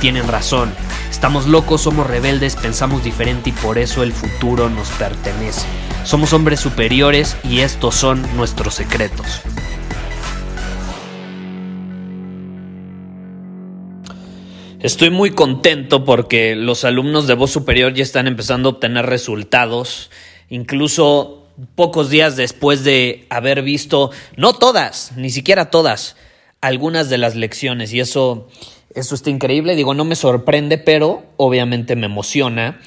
tienen razón. Estamos locos, somos rebeldes, pensamos diferente y por eso el futuro nos pertenece. Somos hombres superiores y estos son nuestros secretos. Estoy muy contento porque los alumnos de voz superior ya están empezando a obtener resultados, incluso pocos días después de haber visto, no todas, ni siquiera todas, algunas de las lecciones y eso, eso está increíble, digo, no me sorprende, pero obviamente me emociona.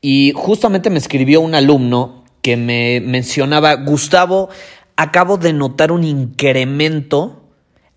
Y justamente me escribió un alumno que me mencionaba, Gustavo, acabo de notar un incremento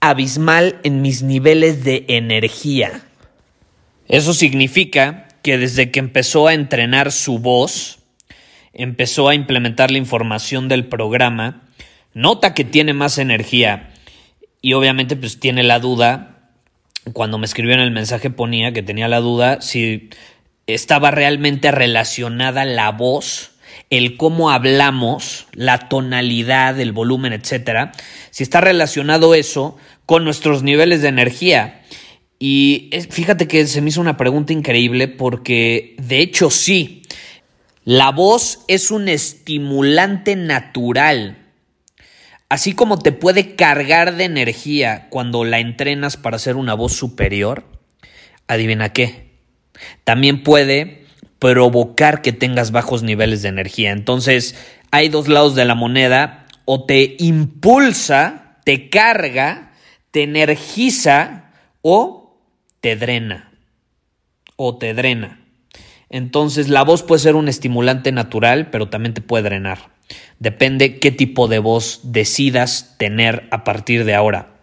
abismal en mis niveles de energía. Eso significa que desde que empezó a entrenar su voz, empezó a implementar la información del programa, nota que tiene más energía y obviamente pues tiene la duda, cuando me escribió en el mensaje ponía que tenía la duda si estaba realmente relacionada la voz, el cómo hablamos, la tonalidad, el volumen, etcétera, si está relacionado eso con nuestros niveles de energía. Y fíjate que se me hizo una pregunta increíble porque de hecho sí, la voz es un estimulante natural. Así como te puede cargar de energía cuando la entrenas para ser una voz superior, adivina qué, también puede provocar que tengas bajos niveles de energía. Entonces, hay dos lados de la moneda, o te impulsa, te carga, te energiza o te drena o te drena. Entonces la voz puede ser un estimulante natural, pero también te puede drenar. Depende qué tipo de voz decidas tener a partir de ahora.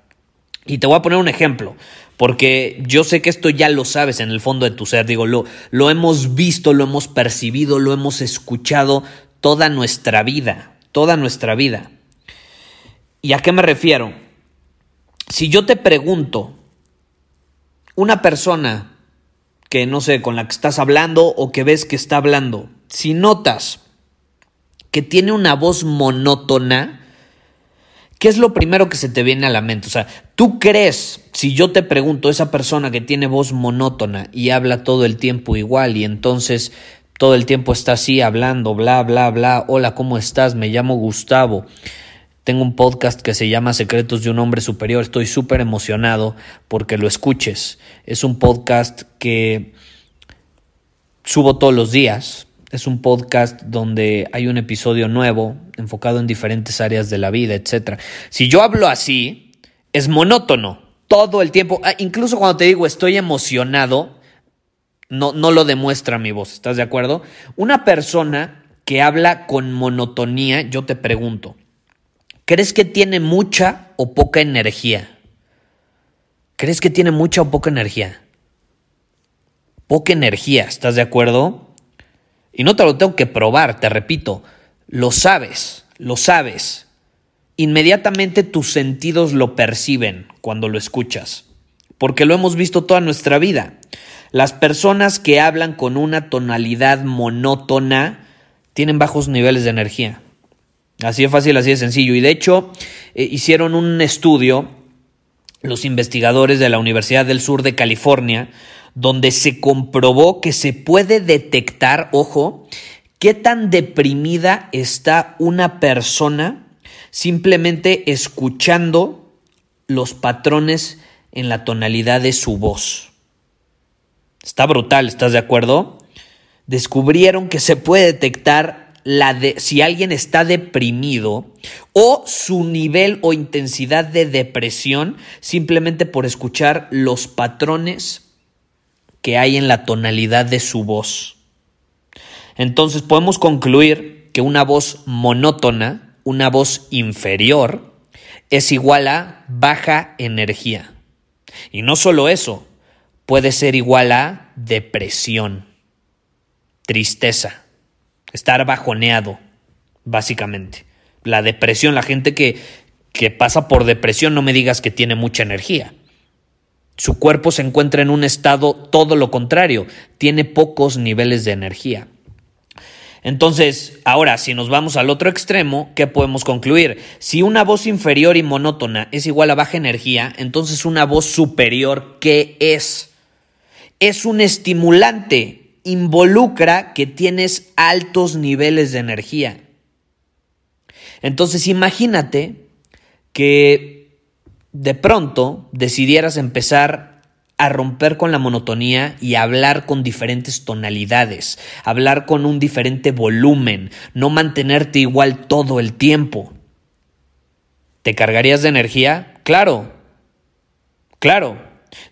Y te voy a poner un ejemplo, porque yo sé que esto ya lo sabes en el fondo de tu ser, digo, lo, lo hemos visto, lo hemos percibido, lo hemos escuchado toda nuestra vida, toda nuestra vida. ¿Y a qué me refiero? Si yo te pregunto, una persona que no sé, con la que estás hablando o que ves que está hablando, si notas que tiene una voz monótona, ¿qué es lo primero que se te viene a la mente? O sea, tú crees, si yo te pregunto, esa persona que tiene voz monótona y habla todo el tiempo igual y entonces todo el tiempo está así hablando, bla, bla, bla, hola, ¿cómo estás? Me llamo Gustavo. Tengo un podcast que se llama Secretos de un Hombre Superior. Estoy súper emocionado porque lo escuches. Es un podcast que subo todos los días. Es un podcast donde hay un episodio nuevo enfocado en diferentes áreas de la vida, etc. Si yo hablo así, es monótono todo el tiempo. Ah, incluso cuando te digo estoy emocionado, no, no lo demuestra mi voz. ¿Estás de acuerdo? Una persona que habla con monotonía, yo te pregunto, ¿Crees que tiene mucha o poca energía? ¿Crees que tiene mucha o poca energía? Poca energía, ¿estás de acuerdo? Y no te lo tengo que probar, te repito, lo sabes, lo sabes. Inmediatamente tus sentidos lo perciben cuando lo escuchas, porque lo hemos visto toda nuestra vida. Las personas que hablan con una tonalidad monótona tienen bajos niveles de energía. Así de fácil, así de sencillo. Y de hecho, eh, hicieron un estudio los investigadores de la Universidad del Sur de California, donde se comprobó que se puede detectar, ojo, qué tan deprimida está una persona simplemente escuchando los patrones en la tonalidad de su voz. Está brutal, ¿estás de acuerdo? Descubrieron que se puede detectar la de, si alguien está deprimido o su nivel o intensidad de depresión simplemente por escuchar los patrones que hay en la tonalidad de su voz. Entonces podemos concluir que una voz monótona, una voz inferior, es igual a baja energía. Y no solo eso, puede ser igual a depresión, tristeza, estar bajoneado, básicamente. La depresión, la gente que, que pasa por depresión, no me digas que tiene mucha energía. Su cuerpo se encuentra en un estado todo lo contrario, tiene pocos niveles de energía. Entonces, ahora, si nos vamos al otro extremo, ¿qué podemos concluir? Si una voz inferior y monótona es igual a baja energía, entonces una voz superior, ¿qué es? Es un estimulante, involucra que tienes altos niveles de energía. Entonces, imagínate que de pronto decidieras empezar a romper con la monotonía y hablar con diferentes tonalidades, hablar con un diferente volumen, no mantenerte igual todo el tiempo. ¿Te cargarías de energía? Claro, claro.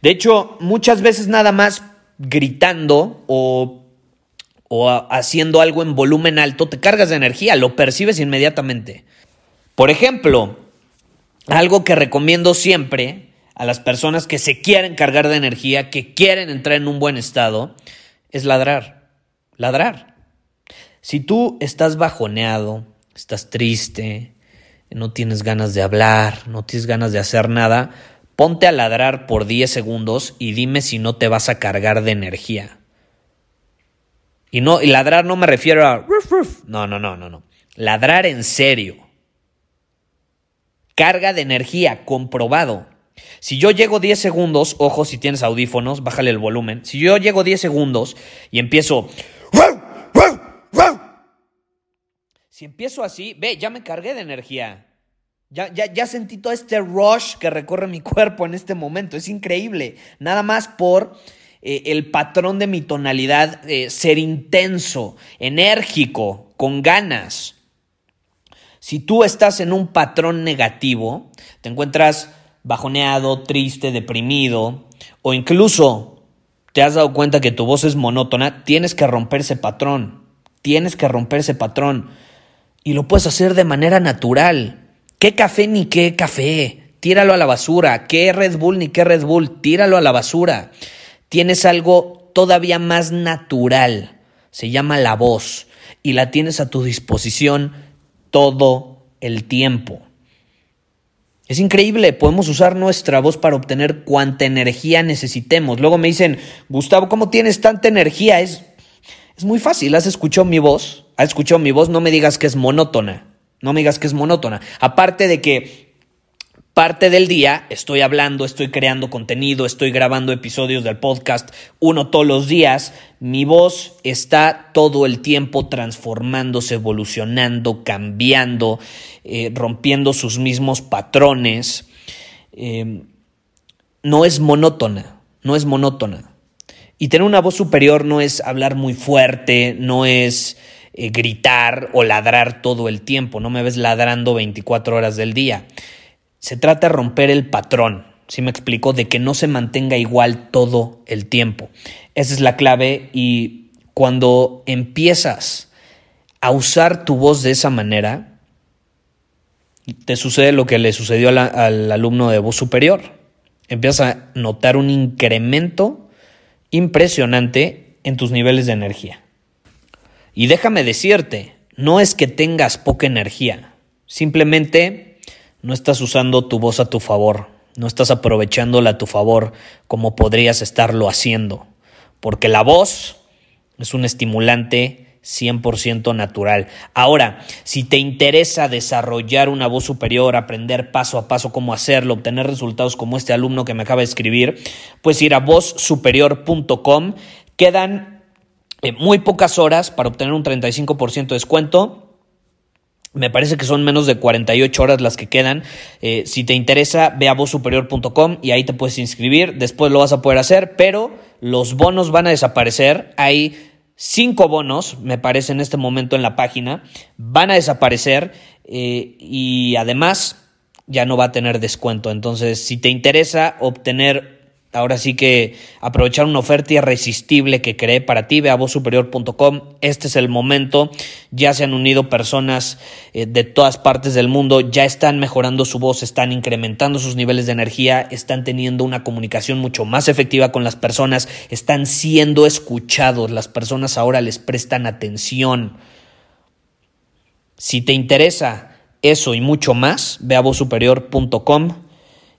De hecho, muchas veces nada más gritando o, o haciendo algo en volumen alto, te cargas de energía, lo percibes inmediatamente. Por ejemplo, algo que recomiendo siempre a las personas que se quieren cargar de energía, que quieren entrar en un buen estado, es ladrar. Ladrar. Si tú estás bajoneado, estás triste, no tienes ganas de hablar, no tienes ganas de hacer nada, ponte a ladrar por 10 segundos y dime si no te vas a cargar de energía. Y no, y ladrar no me refiero a no, no, no, no, no. Ladrar en serio. Carga de energía, comprobado. Si yo llego 10 segundos, ojo, si tienes audífonos, bájale el volumen. Si yo llego 10 segundos y empiezo... Si empiezo así, ve, ya me cargué de energía. Ya, ya, ya sentí todo este rush que recorre mi cuerpo en este momento. Es increíble. Nada más por eh, el patrón de mi tonalidad, eh, ser intenso, enérgico, con ganas. Si tú estás en un patrón negativo, te encuentras bajoneado, triste, deprimido, o incluso te has dado cuenta que tu voz es monótona, tienes que romper ese patrón. Tienes que romper ese patrón. Y lo puedes hacer de manera natural. ¿Qué café ni qué café? Tíralo a la basura. ¿Qué Red Bull ni qué Red Bull? Tíralo a la basura. Tienes algo todavía más natural. Se llama la voz. Y la tienes a tu disposición todo el tiempo. Es increíble, podemos usar nuestra voz para obtener cuanta energía necesitemos. Luego me dicen, Gustavo, ¿cómo tienes tanta energía? Es, es muy fácil, ¿has escuchado mi voz? ¿Has escuchado mi voz? No me digas que es monótona. No me digas que es monótona. Aparte de que parte del día estoy hablando, estoy creando contenido, estoy grabando episodios del podcast, uno todos los días. Mi voz está todo el tiempo transformándose, evolucionando, cambiando, eh, rompiendo sus mismos patrones. Eh, no es monótona, no es monótona. Y tener una voz superior no es hablar muy fuerte, no es eh, gritar o ladrar todo el tiempo, no me ves ladrando 24 horas del día. Se trata de romper el patrón, si me explico, de que no se mantenga igual todo el tiempo. Esa es la clave y cuando empiezas a usar tu voz de esa manera, te sucede lo que le sucedió al alumno de voz superior. Empiezas a notar un incremento impresionante en tus niveles de energía. Y déjame decirte, no es que tengas poca energía, simplemente no estás usando tu voz a tu favor, no estás aprovechándola a tu favor como podrías estarlo haciendo, porque la voz es un estimulante 100% natural. Ahora, si te interesa desarrollar una voz superior, aprender paso a paso cómo hacerlo, obtener resultados como este alumno que me acaba de escribir, pues ir a vozsuperior.com. Quedan eh, muy pocas horas para obtener un 35% de descuento. Me parece que son menos de 48 horas las que quedan. Eh, si te interesa, ve a vozsuperior.com y ahí te puedes inscribir. Después lo vas a poder hacer, pero los bonos van a desaparecer. Hay cinco bonos, me parece, en este momento en la página. Van a desaparecer eh, y además ya no va a tener descuento. Entonces, si te interesa obtener Ahora sí que aprovechar una oferta irresistible que creé para ti, ve. Este es el momento. Ya se han unido personas eh, de todas partes del mundo, ya están mejorando su voz, están incrementando sus niveles de energía, están teniendo una comunicación mucho más efectiva con las personas, están siendo escuchados. Las personas ahora les prestan atención. Si te interesa eso y mucho más, ve a